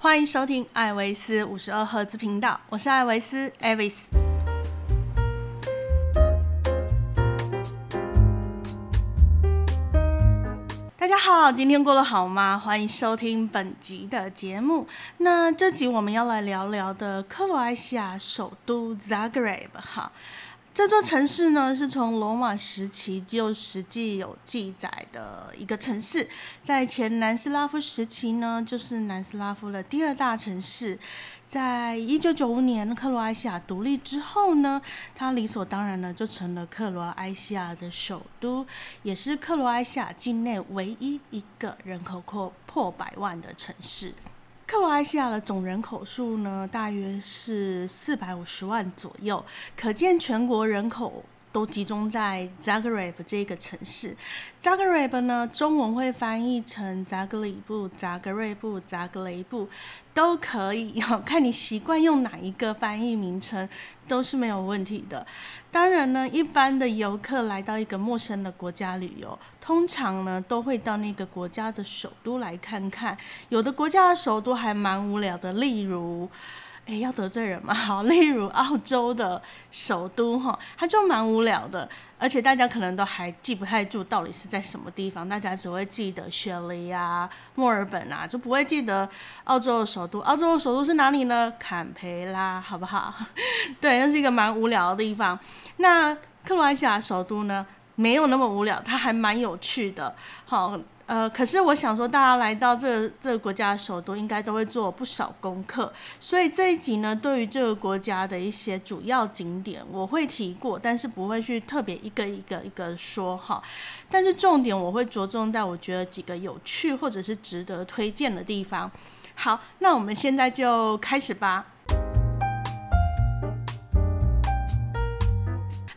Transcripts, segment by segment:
欢迎收听艾维斯五十二赫兹频道，我是艾维斯 Avis。大家好，今天过得好吗？欢迎收听本集的节目。那这集我们要来聊聊的克罗埃西亚首都 Zagreb 哈。这座城市呢，是从罗马时期就实际有记载的一个城市，在前南斯拉夫时期呢，就是南斯拉夫的第二大城市。在一九九五年克罗埃西亚独立之后呢，它理所当然的就成了克罗埃西亚的首都，也是克罗埃西亚境内唯一一个人口破破百万的城市。克罗埃西亚的总人口数呢，大约是四百五十万左右，可见全国人口都集中在 Zagreb 这个城市。Zagreb 呢，中文会翻译成扎格里布、扎格瑞布、扎格雷布，都可以，看你习惯用哪一个翻译名称，都是没有问题的。当然呢，一般的游客来到一个陌生的国家旅游，通常呢都会到那个国家的首都来看看。有的国家的首都还蛮无聊的，例如，哎，要得罪人吗？好，例如澳洲的首都哈，它就蛮无聊的，而且大家可能都还记不太住到底是在什么地方，大家只会记得雪梨啊、墨尔本啊，就不会记得澳洲的首都。澳洲的首都是哪里呢？坎培拉，好不好？对，那是一个蛮无聊的地方。那克罗埃西亚首都呢，没有那么无聊，它还蛮有趣的。好，呃，可是我想说，大家来到这个这个国家的首都，应该都会做不少功课。所以这一集呢，对于这个国家的一些主要景点，我会提过，但是不会去特别一个一个一个说哈。但是重点我会着重在我觉得几个有趣或者是值得推荐的地方。好，那我们现在就开始吧。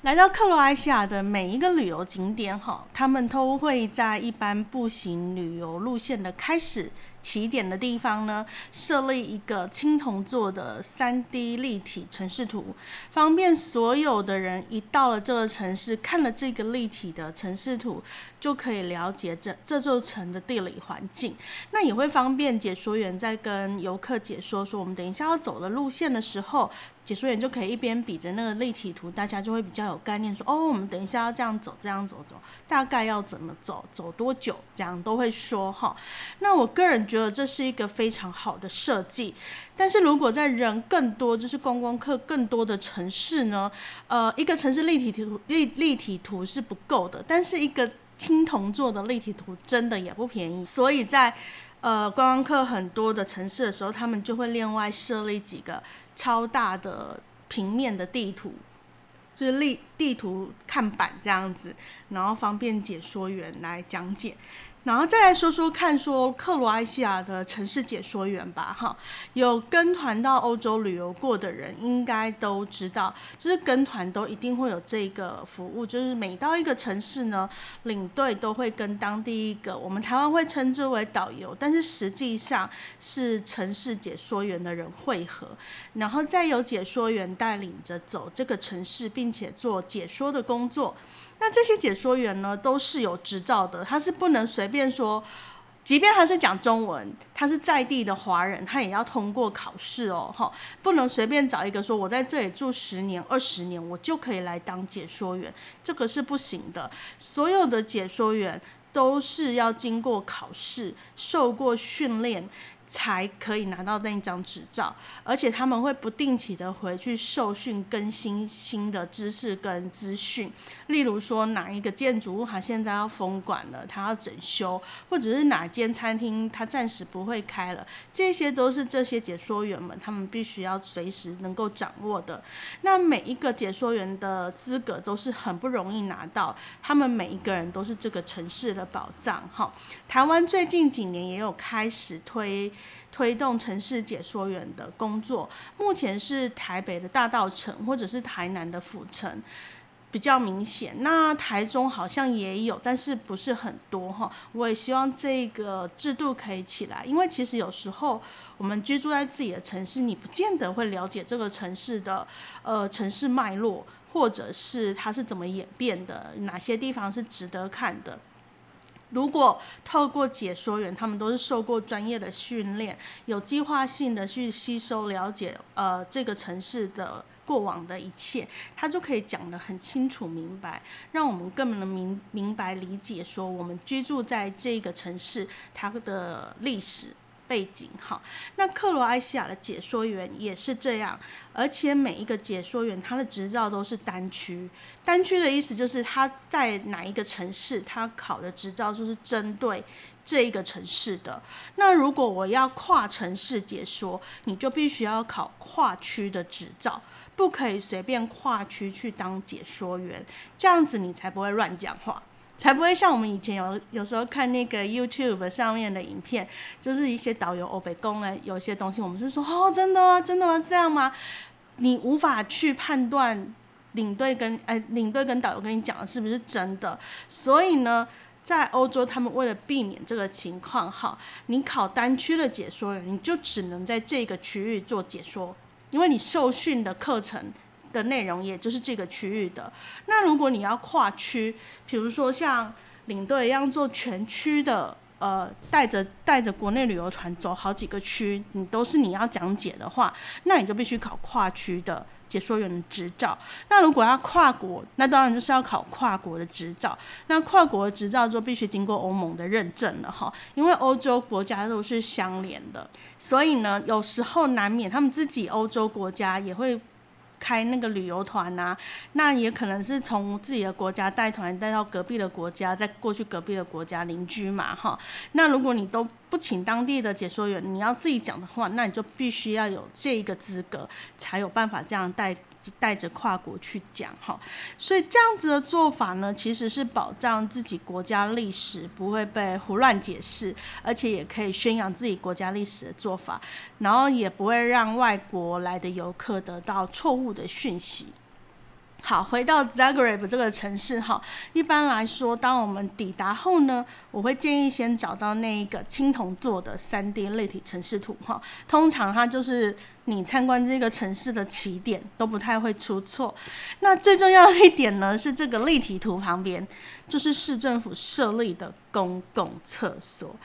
来到克罗埃西亚的每一个旅游景点，哈，他们都会在一般步行旅游路线的开始起点的地方呢，设立一个青铜做的三 D 立体城市图，方便所有的人一到了这个城市，看了这个立体的城市图，就可以了解这这座城的地理环境。那也会方便解说员在跟游客解说说，我们等一下要走的路线的时候。解说员就可以一边比着那个立体图，大家就会比较有概念，说哦，我们等一下要这样走，这样走走，大概要怎么走，走多久，这样都会说哈。那我个人觉得这是一个非常好的设计，但是如果在人更多，就是观光客更多的城市呢，呃，一个城市立体图立立体图是不够的，但是一个青铜做的立体图真的也不便宜，所以在呃观光客很多的城市的时候，他们就会另外设立几个。超大的平面的地图，就是立地图看板这样子，然后方便解说员来讲解。然后再来说说看，说克罗埃西亚的城市解说员吧，哈，有跟团到欧洲旅游过的人应该都知道，就是跟团都一定会有这个服务，就是每到一个城市呢，领队都会跟当地一个我们台湾会称之为导游，但是实际上是城市解说员的人汇合，然后再由解说员带领着走这个城市，并且做解说的工作。那这些解说员呢，都是有执照的，他是不能随便说，即便他是讲中文，他是在地的华人，他也要通过考试哦，哈，不能随便找一个说我在这里住十年、二十年，我就可以来当解说员，这个是不行的。所有的解说员都是要经过考试、受过训练。才可以拿到那一张执照，而且他们会不定期的回去受训，更新新的知识跟资讯。例如说，哪一个建筑物它现在要封馆了，它要整修，或者是哪间餐厅它暂时不会开了，这些都是这些解说员们他们必须要随时能够掌握的。那每一个解说员的资格都是很不容易拿到，他们每一个人都是这个城市的宝藏。哈，台湾最近几年也有开始推。推动城市解说员的工作，目前是台北的大道城或者是台南的府城比较明显。那台中好像也有，但是不是很多哈。我也希望这个制度可以起来，因为其实有时候我们居住在自己的城市，你不见得会了解这个城市的呃城市脉络，或者是它是怎么演变的，哪些地方是值得看的。如果透过解说员，他们都是受过专业的训练，有计划性的去吸收了解，呃，这个城市的过往的一切，他就可以讲得很清楚明白，让我们更能明明白理解说，我们居住在这个城市它的历史。背景哈，那克罗埃西亚的解说员也是这样，而且每一个解说员他的执照都是单区，单区的意思就是他在哪一个城市，他考的执照就是针对这一个城市的。那如果我要跨城市解说，你就必须要考跨区的执照，不可以随便跨区去当解说员，这样子你才不会乱讲话。才不会像我们以前有有时候看那个 YouTube 上面的影片，就是一些导游欧北宫啊，有些东西我们就说哦，真的吗？真的吗？这样吗？你无法去判断领队跟哎领队跟导游跟你讲的是不是真的。所以呢，在欧洲，他们为了避免这个情况，哈，你考单区的解说员，你就只能在这个区域做解说，因为你受训的课程。的内容也就是这个区域的。那如果你要跨区，比如说像领队一样做全区的，呃，带着带着国内旅游团走好几个区，你都是你要讲解的话，那你就必须考跨区的解说员的执照。那如果要跨国，那当然就是要考跨国的执照。那跨国的执照就必须经过欧盟的认证了哈，因为欧洲国家都是相连的，所以呢，有时候难免他们自己欧洲国家也会。开那个旅游团呐，那也可能是从自己的国家带团带到隔壁的国家，再过去隔壁的国家邻居嘛，哈。那如果你都不请当地的解说员，你要自己讲的话，那你就必须要有这个资格，才有办法这样带。带着跨国去讲哈，所以这样子的做法呢，其实是保障自己国家历史不会被胡乱解释，而且也可以宣扬自己国家历史的做法，然后也不会让外国来的游客得到错误的讯息。好，回到 Zagreb 这个城市哈，一般来说，当我们抵达后呢，我会建议先找到那一个青铜做的三 D 立体城市图哈，通常它就是你参观这个城市的起点，都不太会出错。那最重要的一点呢，是这个立体图旁边就是市政府设立的公共厕所，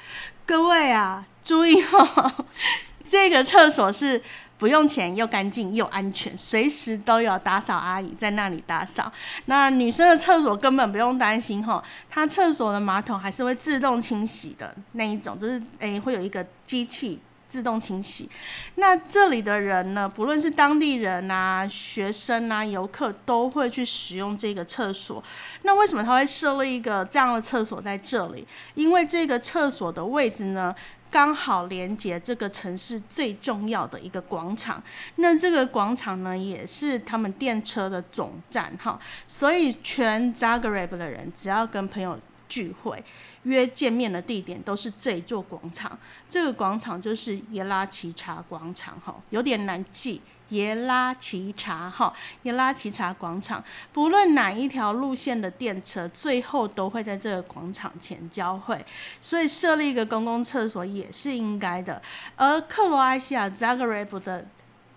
各位啊，注意哈，这个厕所是。不用钱又干净又安全，随时都有打扫阿姨在那里打扫。那女生的厕所根本不用担心哈，它厕所的马桶还是会自动清洗的那一种，就是诶会有一个机器自动清洗。那这里的人呢，不论是当地人啊、学生啊、游客，都会去使用这个厕所。那为什么他会设立一个这样的厕所在这里？因为这个厕所的位置呢？刚好连接这个城市最重要的一个广场，那这个广场呢，也是他们电车的总站哈。所以全 Zagreb 的人只要跟朋友聚会、约见面的地点，都是这一座广场。这个广场就是耶拉奇查广场哈，有点难记。耶拉奇查哈，耶拉奇查广场，不论哪一条路线的电车，最后都会在这个广场前交汇，所以设立一个公共厕所也是应该的。而克罗埃西亚 Zagreb 的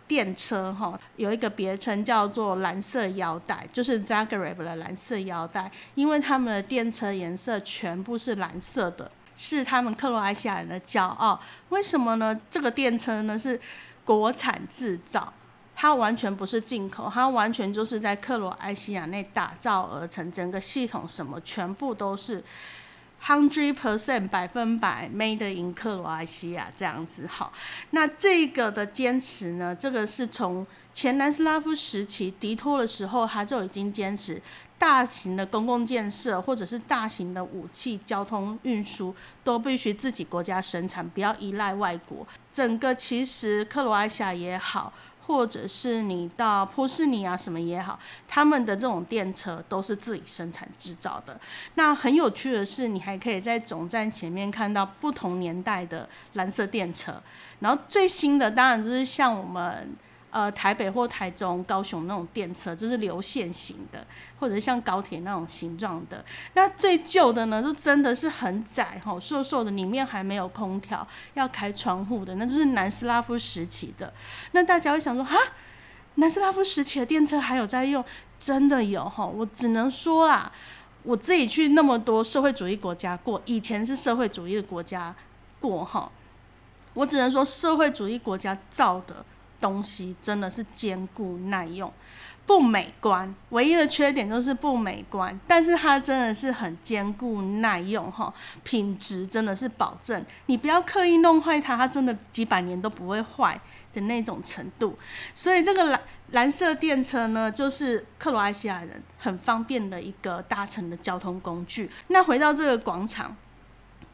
电车哈，有一个别称叫做蓝色腰带，就是 Zagreb 的蓝色腰带，因为他们的电车颜色全部是蓝色的，是他们克罗埃西亚人的骄傲。为什么呢？这个电车呢是国产制造。它完全不是进口，它完全就是在克罗埃西亚内打造而成，整个系统什么全部都是 hundred percent 百分百 made in 克罗埃西亚这样子。好，那这个的坚持呢，这个是从前南斯拉夫时期迪托的时候，他就已经坚持大型的公共建设或者是大型的武器交通运输都必须自己国家生产，不要依赖外国。整个其实克罗埃西亚也好。或者是你到波士尼啊什么也好，他们的这种电车都是自己生产制造的。那很有趣的是，你还可以在总站前面看到不同年代的蓝色电车。然后最新的当然就是像我们。呃，台北或台中、高雄那种电车就是流线型的，或者像高铁那种形状的。那最旧的呢，就真的是很窄哈，瘦瘦的，里面还没有空调，要开窗户的，那就是南斯拉夫时期的。那大家会想说，哈，南斯拉夫时期的电车还有在用？真的有哈，我只能说啦，我自己去那么多社会主义国家过，以前是社会主义的国家过哈，我只能说社会主义国家造的东西真的是坚固耐用。不美观，唯一的缺点就是不美观，但是它真的是很坚固耐用哈，品质真的是保证。你不要刻意弄坏它，它真的几百年都不会坏的那种程度。所以这个蓝蓝色电车呢，就是克罗埃西亚人很方便的一个搭乘的交通工具。那回到这个广场，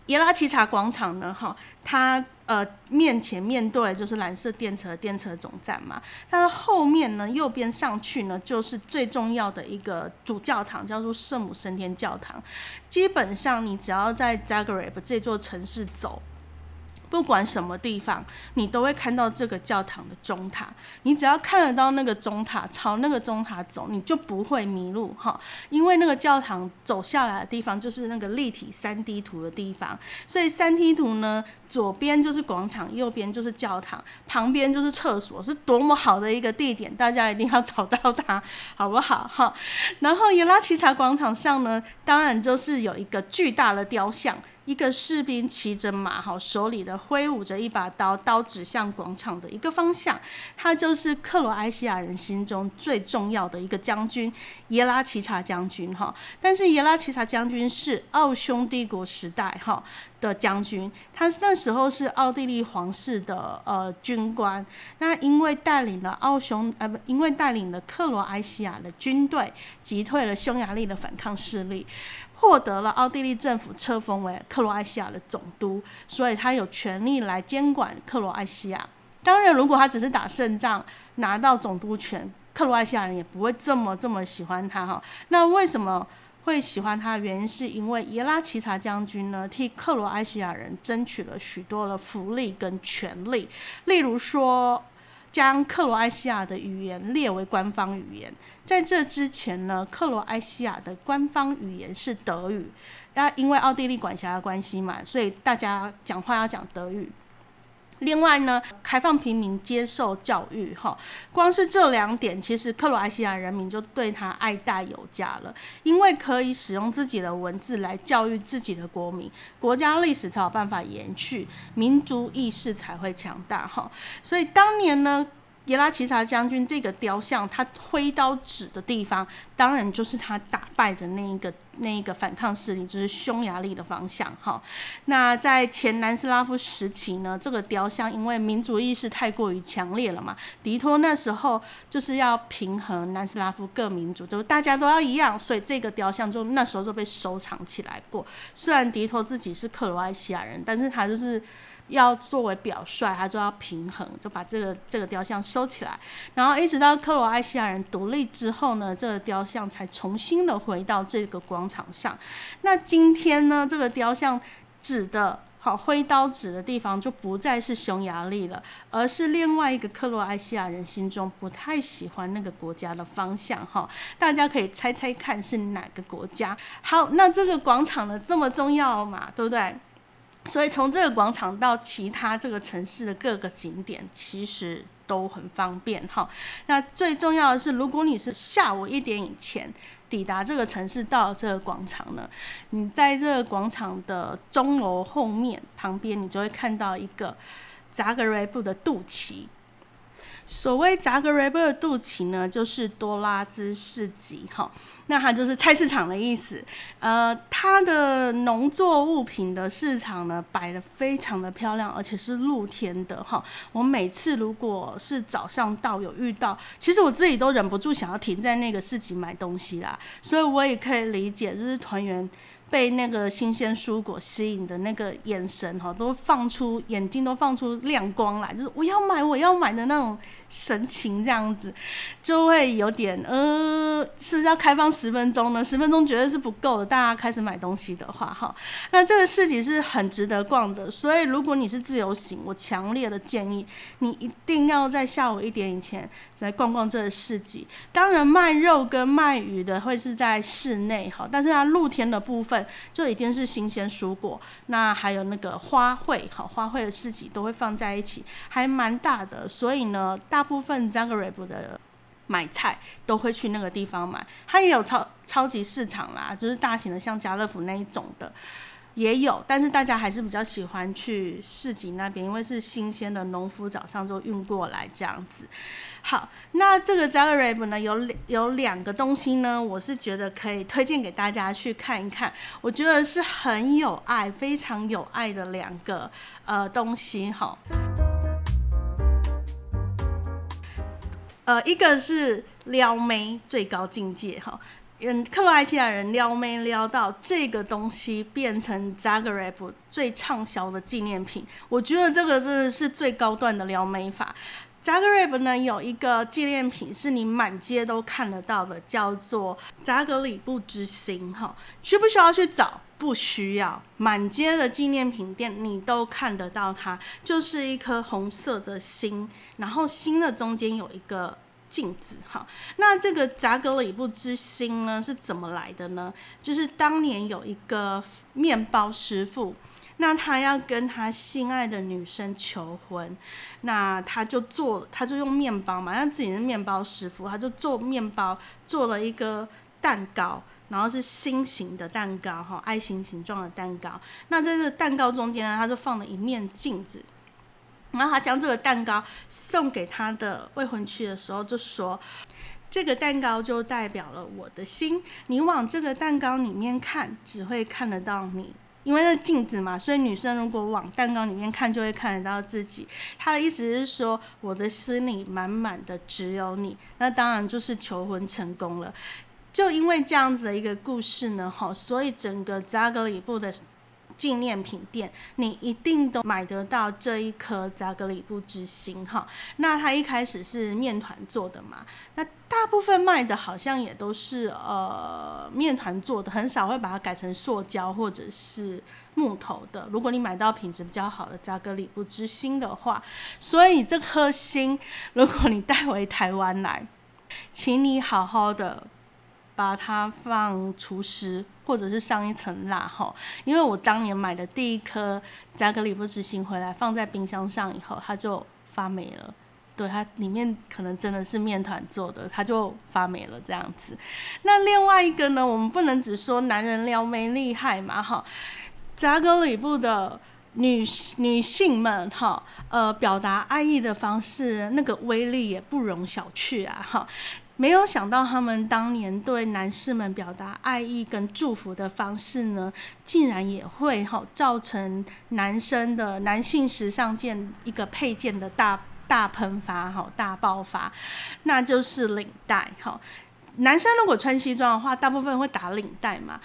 耶拉奇查广场呢，哈，它。呃，面前面对就是蓝色电车电车总站嘛，它的后面呢，右边上去呢，就是最重要的一个主教堂，叫做圣母升天教堂。基本上，你只要在 Zagreb 这座城市走。不管什么地方，你都会看到这个教堂的钟塔。你只要看得到那个钟塔，朝那个钟塔走，你就不会迷路哈。因为那个教堂走下来的地方就是那个立体三 D 图的地方，所以三 D 图呢，左边就是广场，右边就是教堂，旁边就是厕所，是多么好的一个地点，大家一定要找到它，好不好哈？然后耶拉奇查广场上呢，当然就是有一个巨大的雕像。一个士兵骑着马，哈，手里的挥舞着一把刀，刀指向广场的一个方向。他就是克罗埃西亚人心中最重要的一个将军——耶拉奇查将军，哈。但是耶拉奇查将军是奥匈帝国时代，哈。的将军，他那时候是奥地利皇室的呃军官。那因为带领了奥匈呃不，因为带领了克罗埃西亚的军队击退了匈牙利的反抗势力，获得了奥地利政府册封为克罗埃西亚的总督，所以他有权利来监管克罗埃西亚。当然，如果他只是打胜仗拿到总督权，克罗埃西亚人也不会这么这么喜欢他哈。那为什么？会喜欢他的原因，是因为耶拉奇查将军呢，替克罗埃西亚人争取了许多的福利跟权利，例如说，将克罗埃西亚的语言列为官方语言。在这之前呢，克罗埃西亚的官方语言是德语，那因为奥地利管辖的关系嘛，所以大家讲话要讲德语。另外呢，开放平民接受教育，哈，光是这两点，其实克罗埃西亚人民就对他爱戴有加了，因为可以使用自己的文字来教育自己的国民，国家历史才有办法延续，民族意识才会强大，哈，所以当年呢。耶拉奇查将军这个雕像，他挥刀指的地方，当然就是他打败的那一个那一个反抗势力，就是匈牙利的方向。哈，那在前南斯拉夫时期呢，这个雕像因为民族意识太过于强烈了嘛，迪托那时候就是要平衡南斯拉夫各民族，就是大家都要一样，所以这个雕像就那时候就被收藏起来过。虽然迪托自己是克罗埃西亚人，但是他就是。要作为表率，他就要平衡，就把这个这个雕像收起来，然后一直到克罗埃西亚人独立之后呢，这个雕像才重新的回到这个广场上。那今天呢，这个雕像指的，好挥刀指的地方就不再是匈牙利了，而是另外一个克罗埃西亚人心中不太喜欢那个国家的方向。哈，大家可以猜猜看是哪个国家？好，那这个广场呢这么重要嘛，对不对？所以从这个广场到其他这个城市的各个景点，其实都很方便哈。那最重要的是，如果你是下午一点以前抵达这个城市，到这个广场呢，你在这个广场的钟楼后面旁边，你就会看到一个扎格雷布的肚脐。所谓扎格雷布的肚脐呢，就是多拉兹市集哈，那它就是菜市场的意思。呃，它的农作物品的市场呢，摆的非常的漂亮，而且是露天的哈。我每次如果是早上到有遇到，其实我自己都忍不住想要停在那个市集买东西啦。所以我也可以理解，就是团员。被那个新鲜蔬果吸引的那个眼神哈，都放出眼睛都放出亮光来，就是我要买我要买的那种神情，这样子就会有点呃，是不是要开放十分钟呢？十分钟绝对是不够的。大家开始买东西的话哈，那这个市集是很值得逛的。所以如果你是自由行，我强烈的建议你一定要在下午一点以前。来逛逛这个市集，当然卖肉跟卖鱼的会是在室内哈，但是它露天的部分就一定是新鲜蔬果，那还有那个花卉哈，花卉的市集都会放在一起，还蛮大的，所以呢，大部分 Zagreb 的买菜都会去那个地方买，它也有超超级市场啦，就是大型的像家乐福那一种的也有，但是大家还是比较喜欢去市集那边，因为是新鲜的农夫早上就运过来这样子。好，那这个 Zagreb 呢有有两个东西呢，我是觉得可以推荐给大家去看一看，我觉得是很有爱、非常有爱的两个呃东西哈。呃，一个是撩妹最高境界哈，嗯，克罗埃西亚人撩妹撩到这个东西变成 Zagreb 最畅销的纪念品，我觉得这个真的是最高段的撩妹法。Zagreb 呢有一个纪念品是你满街都看得到的，叫做扎格里布之星哈，需不需要去找？不需要，满街的纪念品店你都看得到它，就是一颗红色的心，然后心的中间有一个镜子，哈。那这个扎格里布之星呢是怎么来的呢？就是当年有一个面包师傅，那他要跟他心爱的女生求婚，那他就做，他就用面包嘛，他自己是面包师傅，他就做面包，做了一个蛋糕。然后是心形的蛋糕，哈，爱心形状的蛋糕。那在这个蛋糕中间呢，他就放了一面镜子。然后他将这个蛋糕送给他的未婚妻的时候，就说：“这个蛋糕就代表了我的心。你往这个蛋糕里面看，只会看得到你，因为那镜子嘛。所以女生如果往蛋糕里面看，就会看得到自己。他的意思是说，我的心里满满的只有你。那当然就是求婚成功了。”就因为这样子的一个故事呢，哈，所以整个扎格里布的纪念品店，你一定都买得到这一颗扎格里布之星，哈。那它一开始是面团做的嘛，那大部分卖的好像也都是呃面团做的，很少会把它改成塑胶或者是木头的。如果你买到品质比较好的扎格里布之星的话，所以这颗星，如果你带回台湾来，请你好好的。把它放除湿，或者是上一层蜡哈，因为我当年买的第一颗加格里布之星回来，放在冰箱上以后，它就发霉了。对，它里面可能真的是面团做的，它就发霉了这样子。那另外一个呢，我们不能只说男人撩妹厉害嘛哈，扎格里布的女女性们哈，呃，表达爱意的方式，那个威力也不容小觑啊哈。没有想到，他们当年对男士们表达爱意跟祝福的方式呢，竟然也会哈造成男生的男性时尚件一个配件的大大喷发哈大爆发，那就是领带哈。男生如果穿西装的话，大部分会打领带嘛。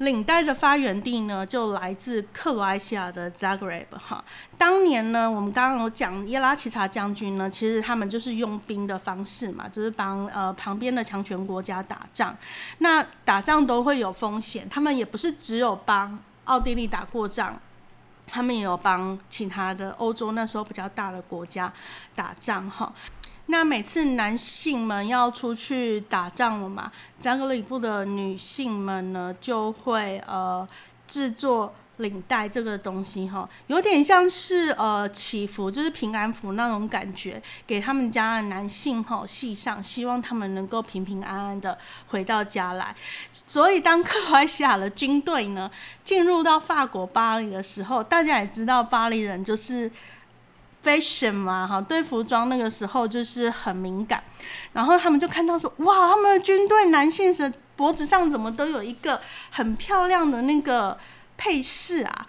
领带的发源地呢，就来自克罗埃西亚的 Zagreb 哈。当年呢，我们刚刚有讲耶拉奇查将军呢，其实他们就是用兵的方式嘛，就是帮呃旁边的强权国家打仗。那打仗都会有风险，他们也不是只有帮奥地利打过仗，他们也有帮其他的欧洲那时候比较大的国家打仗哈。那每次男性们要出去打仗了嘛，加格里布的女性们呢就会呃制作领带这个东西哈，有点像是呃祈福，就是平安符那种感觉，给他们家的男性哈系上，希望他们能够平平安安的回到家来。所以当克罗埃西亚的军队呢进入到法国巴黎的时候，大家也知道巴黎人就是。Fashion 嘛，哈，对服装那个时候就是很敏感，然后他们就看到说，哇，他们的军队男性是脖子上怎么都有一个很漂亮的那个配饰啊？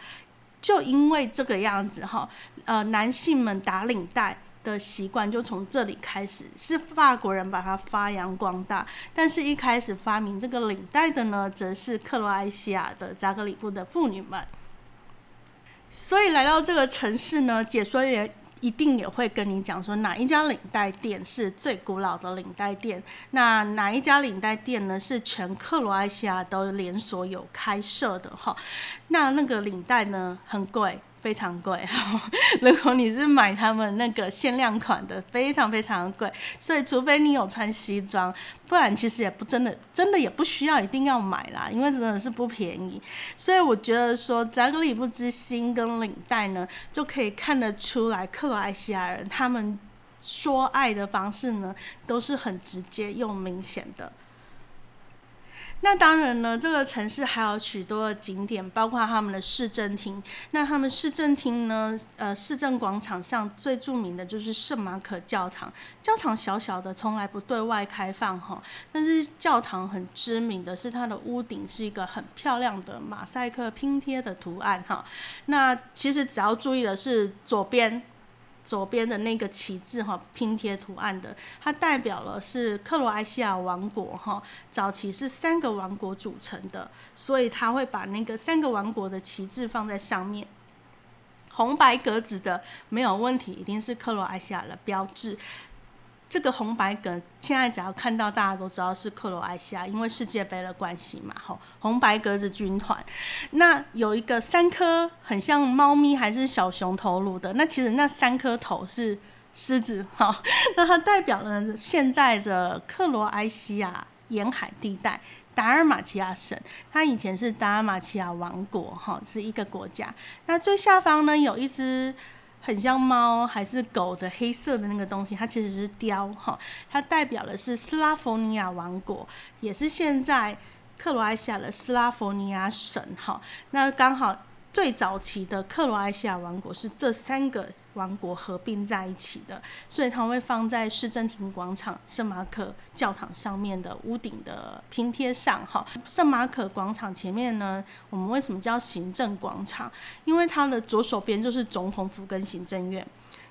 就因为这个样子哈，呃，男性们打领带的习惯就从这里开始，是法国人把它发扬光大，但是一开始发明这个领带的呢，则是克罗埃西亚的扎格里布的妇女们。所以来到这个城市呢，解说员。一定也会跟你讲说哪一家领带店是最古老的领带店，那哪一家领带店呢是全克罗埃西亚都连锁有开设的哈，那那个领带呢很贵。非常贵，如果你是买他们那个限量款的，非常非常贵。所以除非你有穿西装，不然其实也不真的，真的也不需要一定要买啦，因为真的是不便宜。所以我觉得说，扎格里布之星跟领带呢，就可以看得出来克罗埃西亚人他们说爱的方式呢，都是很直接又明显的。那当然呢，这个城市还有许多的景点，包括他们的市政厅。那他们市政厅呢，呃，市政广场上最著名的就是圣马可教堂。教堂小小的，从来不对外开放哈。但是教堂很知名的是它的屋顶是一个很漂亮的马赛克拼贴的图案哈。那其实只要注意的是左边。左边的那个旗帜哈，拼贴图案的，它代表了是克罗埃西亚王国哈。早期是三个王国组成的，所以他会把那个三个王国的旗帜放在上面。红白格子的没有问题，一定是克罗埃西亚的标志。这个红白格现在只要看到，大家都知道是克罗埃西亚，因为世界杯的关系嘛。吼，红白格子军团，那有一个三颗很像猫咪还是小熊头颅的，那其实那三颗头是狮子。哈，那它代表了现在的克罗埃西亚沿海地带达尔马奇亚省，它以前是达尔马奇亚王国，哈，是一个国家。那最下方呢，有一只。很像猫还是狗的黑色的那个东西，它其实是雕哈，它代表的是斯拉夫尼亚王国，也是现在克罗埃西亚的斯拉夫尼亚省哈。那刚好最早期的克罗埃西亚王国是这三个。王国合并在一起的，所以它会放在市政厅广场圣马可教堂上面的屋顶的拼贴上。哈，圣马可广场前面呢，我们为什么叫行政广场？因为它的左手边就是总统府跟行政院，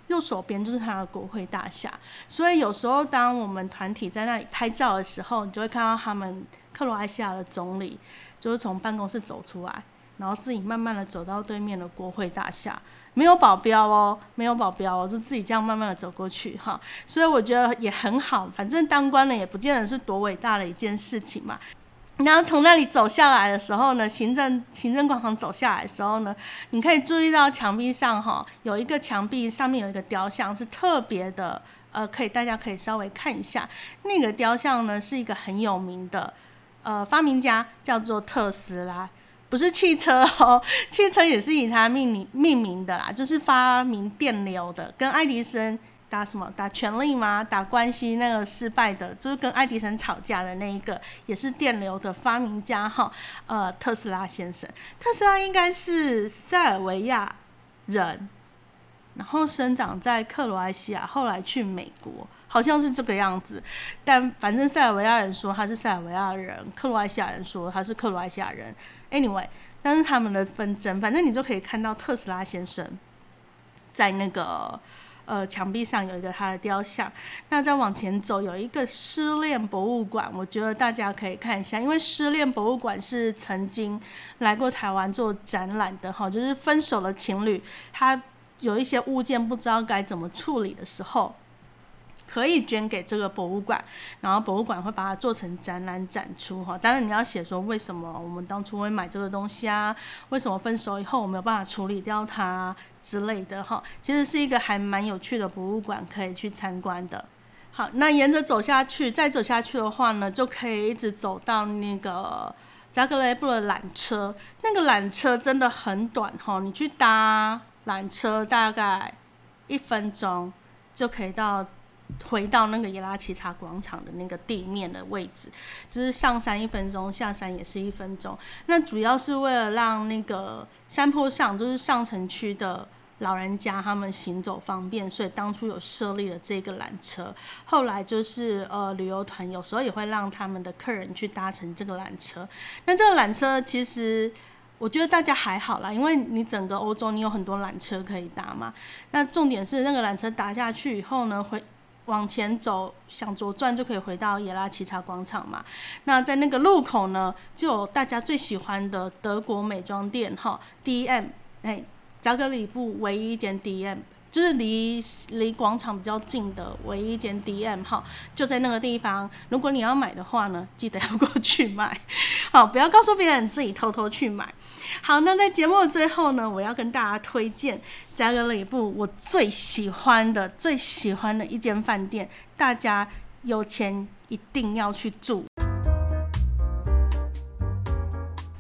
右手边就是它的国会大厦。所以有时候当我们团体在那里拍照的时候，你就会看到他们克罗埃西亚的总理就是从办公室走出来，然后自己慢慢的走到对面的国会大厦。没有保镖哦，没有保镖，我就自己这样慢慢的走过去哈，所以我觉得也很好，反正当官了也不见得是多伟大的一件事情嘛。然后从那里走下来的时候呢，行政行政广场走下来的时候呢，你可以注意到墙壁上哈有一个墙壁上面有一个雕像，是特别的，呃，可以大家可以稍微看一下，那个雕像呢是一个很有名的呃发明家，叫做特斯拉。不是汽车哦，汽车也是以他命名命名的啦，就是发明电流的，跟爱迪生打什么打权力吗？打关系那个失败的，就是跟爱迪生吵架的那一个，也是电流的发明家哈。呃，特斯拉先生，特斯拉应该是塞尔维亚人，然后生长在克罗埃西亚，后来去美国。好像是这个样子，但反正塞尔维亚人说他是塞尔维亚人，克罗埃西亚人说他是克罗埃西亚人。Anyway，但是他们的纷争，反正你就可以看到特斯拉先生在那个呃墙壁上有一个他的雕像。那再往前走有一个失恋博物馆，我觉得大家可以看一下，因为失恋博物馆是曾经来过台湾做展览的哈，就是分手的情侣，他有一些物件不知道该怎么处理的时候。可以捐给这个博物馆，然后博物馆会把它做成展览展出哈。当然你要写说为什么我们当初会买这个东西啊？为什么分手以后我没有办法处理掉它之类的哈。其实是一个还蛮有趣的博物馆，可以去参观的。好，那沿着走下去，再走下去的话呢，就可以一直走到那个扎格雷布的缆车。那个缆车真的很短哈，你去搭缆车大概一分钟就可以到。回到那个耶拉奇查广场的那个地面的位置，就是上山一分钟，下山也是一分钟。那主要是为了让那个山坡上，就是上城区的老人家他们行走方便，所以当初有设立了这个缆车。后来就是呃旅游团有时候也会让他们的客人去搭乘这个缆车。那这个缆车其实我觉得大家还好啦，因为你整个欧洲你有很多缆车可以搭嘛。那重点是那个缆车搭下去以后呢，会。往前走，想左转就可以回到耶拉奇查广场嘛。那在那个路口呢，就有大家最喜欢的德国美妆店哈，DM，哎，扎格里布唯一一间 DM，就是离离广场比较近的唯一一间 DM 哈，就在那个地方。如果你要买的话呢，记得要过去买，好，不要告诉别人，自己偷偷去买。好，那在节目的最后呢，我要跟大家推荐加格里布我最喜欢的、最喜欢的一间饭店，大家有钱一定要去住。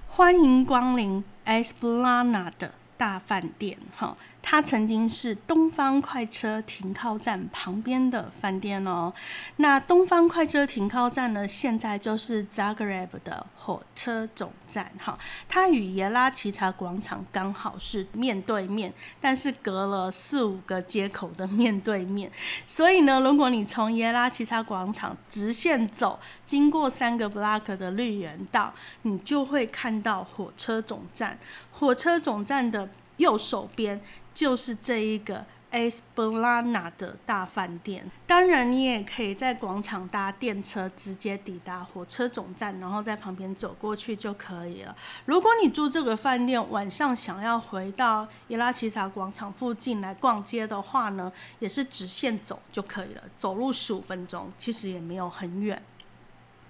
欢迎光临 Esplana 的大饭店，哈，它曾经是东方快车停靠站旁边的饭店哦。那东方快车停靠站呢，现在就是 Zagreb 的火车总站哈。它与耶拉奇查广场刚好是面对面，但是隔了四五个街口的面对面。所以呢，如果你从耶拉奇查广场直线走，经过三个 block 的绿园道，你就会看到火车总站。火车总站的右手边。就是这一个 Esplana 的大饭店。当然，你也可以在广场搭电车直接抵达火车总站，然后在旁边走过去就可以了。如果你住这个饭店，晚上想要回到伊拉奇查广场附近来逛街的话呢，也是直线走就可以了，走路十五分钟，其实也没有很远。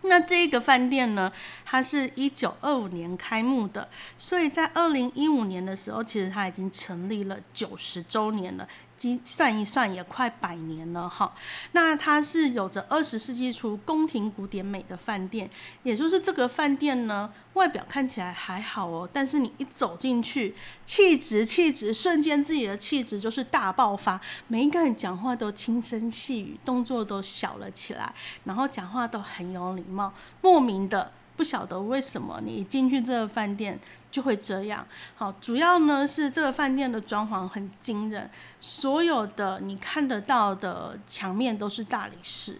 那这个饭店呢，它是一九二五年开幕的，所以在二零一五年的时候，其实它已经成立了九十周年了。算一算也快百年了哈，那它是有着二十世纪初宫廷古典美的饭店，也就是这个饭店呢，外表看起来还好哦，但是你一走进去，气质气质瞬间自己的气质就是大爆发，每一个人讲话都轻声细语，动作都小了起来，然后讲话都很有礼貌，莫名的不晓得为什么你一进去这个饭店。就会这样，好，主要呢是这个饭店的装潢很惊人，所有的你看得到的墙面都是大理石，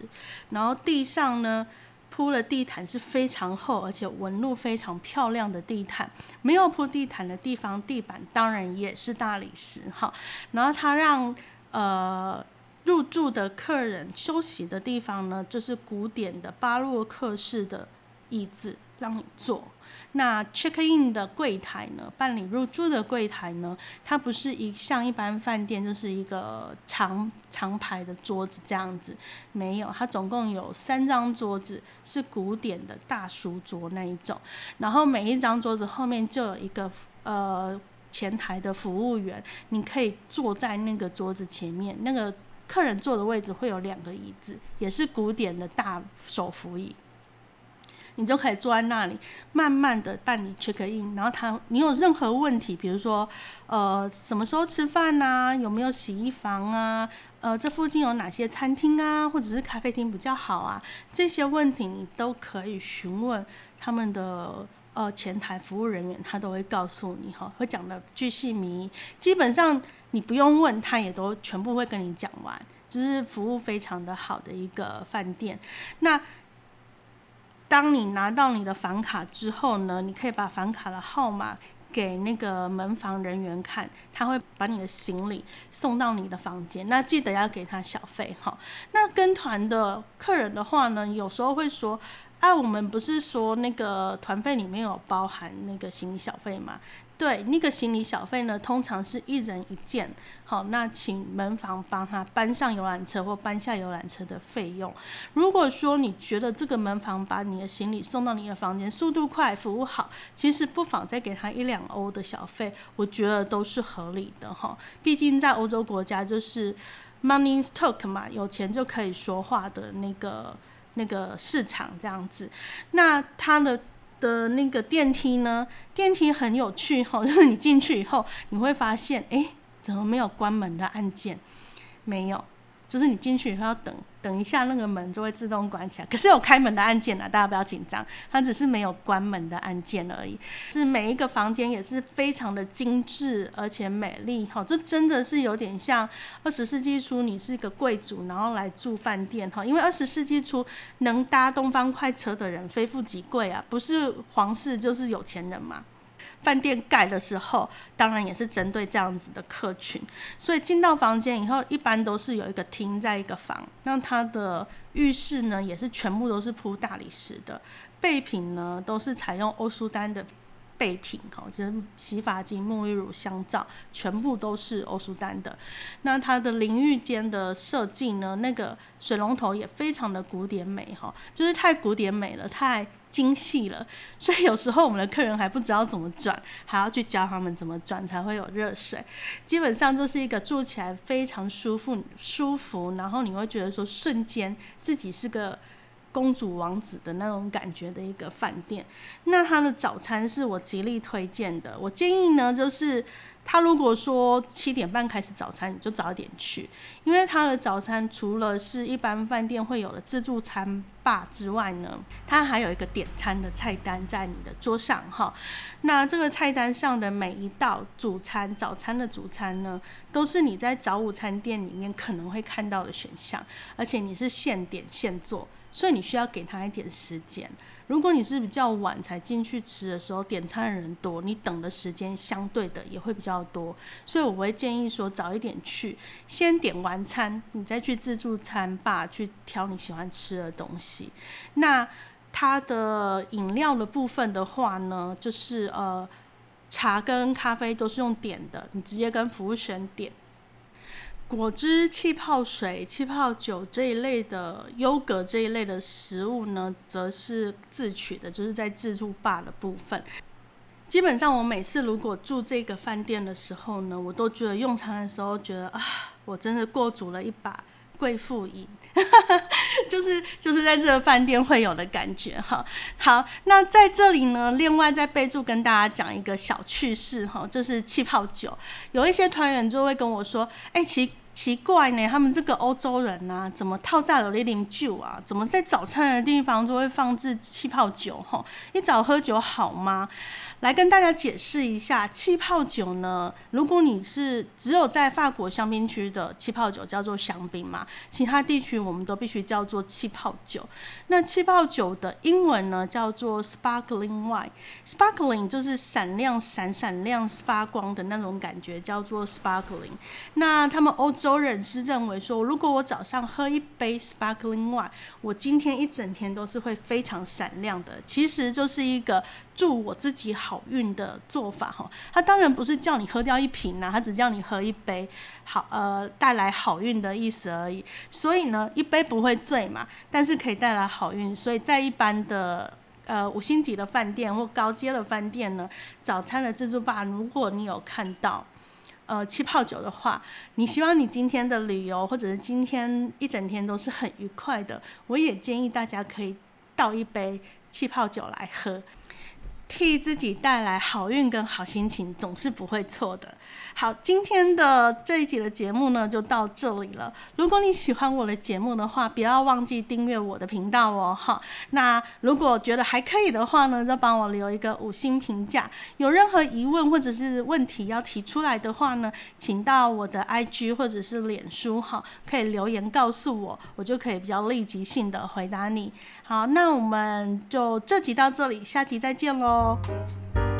然后地上呢铺了地毯是非常厚，而且纹路非常漂亮的地毯。没有铺地毯的地方，地板当然也是大理石，哈。然后他让呃入住的客人休息的地方呢，就是古典的巴洛克式的椅子让你坐。那 check in 的柜台呢？办理入住的柜台呢？它不是一像一般饭店，就是一个长长排的桌子这样子，没有，它总共有三张桌子，是古典的大书桌那一种。然后每一张桌子后面就有一个呃前台的服务员，你可以坐在那个桌子前面，那个客人坐的位置会有两个椅子，也是古典的大手扶椅。你就可以坐在那里，慢慢的办理 check in，然后他，你有任何问题，比如说，呃，什么时候吃饭呐？有没有洗衣房啊？呃，这附近有哪些餐厅啊，或者是咖啡厅比较好啊？这些问题你都可以询问他们的呃前台服务人员，他都会告诉你哈，会讲的巨细靡，基本上你不用问，他也都全部会跟你讲完，就是服务非常的好的一个饭店。那当你拿到你的房卡之后呢，你可以把房卡的号码给那个门房人员看，他会把你的行李送到你的房间。那记得要给他小费哈。那跟团的客人的话呢，有时候会说，啊，我们不是说那个团费里面有包含那个行李小费吗？对，那个行李小费呢，通常是一人一件。好，那请门房帮他搬上游览车或搬下游览车的费用。如果说你觉得这个门房把你的行李送到你的房间速度快、服务好，其实不妨再给他一两欧的小费，我觉得都是合理的哈。毕竟在欧洲国家就是 money talk 嘛，有钱就可以说话的那个那个市场这样子。那他的。的那个电梯呢？电梯很有趣哈，就是你进去以后，你会发现，哎，怎么没有关门的按键？没有。就是你进去以后要等等一下，那个门就会自动关起来。可是有开门的按键啊，大家不要紧张，它只是没有关门的按键而已。是每一个房间也是非常的精致而且美丽哈，这真的是有点像二十世纪初你是一个贵族，然后来住饭店哈。因为二十世纪初能搭东方快车的人非富即贵啊，不是皇室就是有钱人嘛。饭店盖的时候，当然也是针对这样子的客群，所以进到房间以后，一般都是有一个厅在一个房。那它的浴室呢，也是全部都是铺大理石的，备品呢都是采用欧舒丹的备品，哈，就是洗发精、沐浴乳、香皂，全部都是欧舒丹的。那它的淋浴间的设计呢，那个水龙头也非常的古典美，哈，就是太古典美了，太。精细了，所以有时候我们的客人还不知道怎么转，还要去教他们怎么转才会有热水。基本上就是一个住起来非常舒服、舒服，然后你会觉得说瞬间自己是个公主王子的那种感觉的一个饭店。那它的早餐是我极力推荐的，我建议呢就是他如果说七点半开始早餐，你就早点去，因为他的早餐除了是一般饭店会有的自助餐吧之外呢，他还有一个点餐的菜单在你的桌上哈。那这个菜单上的每一道主餐、早餐的主餐呢，都是你在早午餐店里面可能会看到的选项，而且你是现点现做，所以你需要给他一点时间。如果你是比较晚才进去吃的时候，点餐的人多，你等的时间相对的也会比较多，所以我会建议说早一点去，先点完餐，你再去自助餐吧去挑你喜欢吃的东西。那它的饮料的部分的话呢，就是呃茶跟咖啡都是用点的，你直接跟服务生点。果汁、气泡水、气泡酒这一类的优格这一类的食物呢，则是自取的，就是在自助吧的部分。基本上，我每次如果住这个饭店的时候呢，我都觉得用餐的时候觉得啊，我真的过足了一把贵妇瘾，就是就是在这个饭店会有的感觉哈。好，那在这里呢，另外在备注跟大家讲一个小趣事哈，就是气泡酒，有一些团员就会跟我说，哎，其奇怪呢，他们这个欧洲人呐，怎么套炸了零零酒啊？怎么在早餐的地方都会放置气泡酒？哈，一早喝酒好吗？来跟大家解释一下，气泡酒呢，如果你是只有在法国香槟区的气泡酒叫做香槟嘛，其他地区我们都必须叫做气泡酒。那气泡酒的英文呢叫做 sparkling wine，sparkling 就是闪亮、闪闪亮、发光的那种感觉，叫做 sparkling。那他们欧洲人是认为说，如果我早上喝一杯 sparkling wine，我今天一整天都是会非常闪亮的。其实就是一个。祝我自己好运的做法哈，他当然不是叫你喝掉一瓶呐，他只叫你喝一杯，好呃带来好运的意思而已。所以呢，一杯不会醉嘛，但是可以带来好运。所以在一般的呃五星级的饭店或高阶的饭店呢，早餐的自助吧，如果你有看到呃气泡酒的话，你希望你今天的旅游或者是今天一整天都是很愉快的，我也建议大家可以倒一杯气泡酒来喝。替自己带来好运跟好心情，总是不会错的。好，今天的这一集的节目呢，就到这里了。如果你喜欢我的节目的话，不要忘记订阅我的频道哦。哈，那如果觉得还可以的话呢，就帮我留一个五星评价。有任何疑问或者是问题要提出来的话呢，请到我的 IG 或者是脸书哈，可以留言告诉我，我就可以比较立即性的回答你。好，那我们就这集到这里，下集再见喽。y'all.